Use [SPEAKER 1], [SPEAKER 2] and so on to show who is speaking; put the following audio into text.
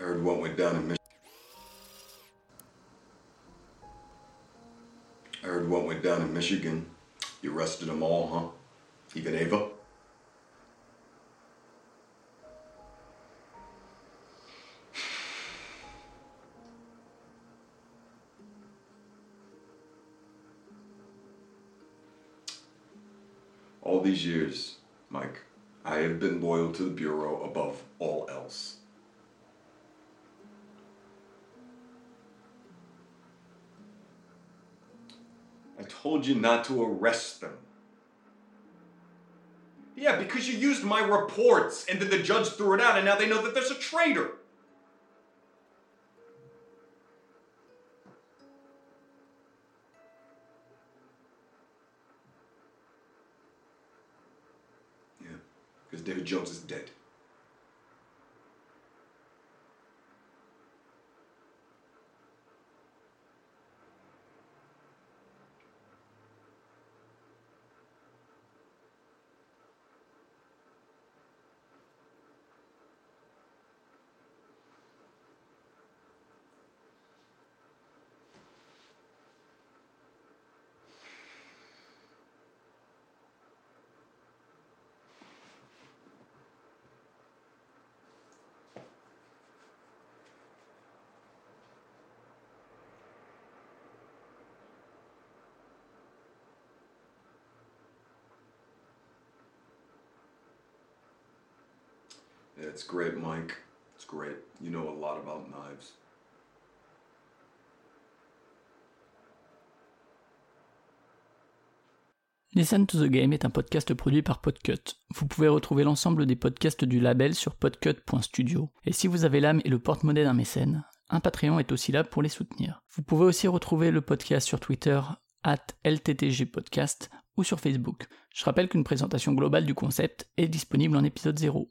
[SPEAKER 1] I heard what went down in Michigan. I heard what went down in Michigan. You arrested them all, huh? Even Ava? All these years, Mike, I have been loyal to the Bureau above all else. I told you not to arrest them. Yeah, because you used my reports and then the judge threw it out and now they know that there's a traitor. Yeah, because David Jones is dead. It's great, Mike. It's great. You know a lot about knives.
[SPEAKER 2] Listen to the Game est un podcast produit par Podcut. Vous pouvez retrouver l'ensemble des podcasts du label sur podcut.studio. Et si vous avez l'âme et le porte-monnaie d'un mécène, un Patreon est aussi là pour les soutenir. Vous pouvez aussi retrouver le podcast sur Twitter, at LTTGpodcast, ou sur Facebook. Je rappelle qu'une présentation globale du concept est disponible en épisode 0.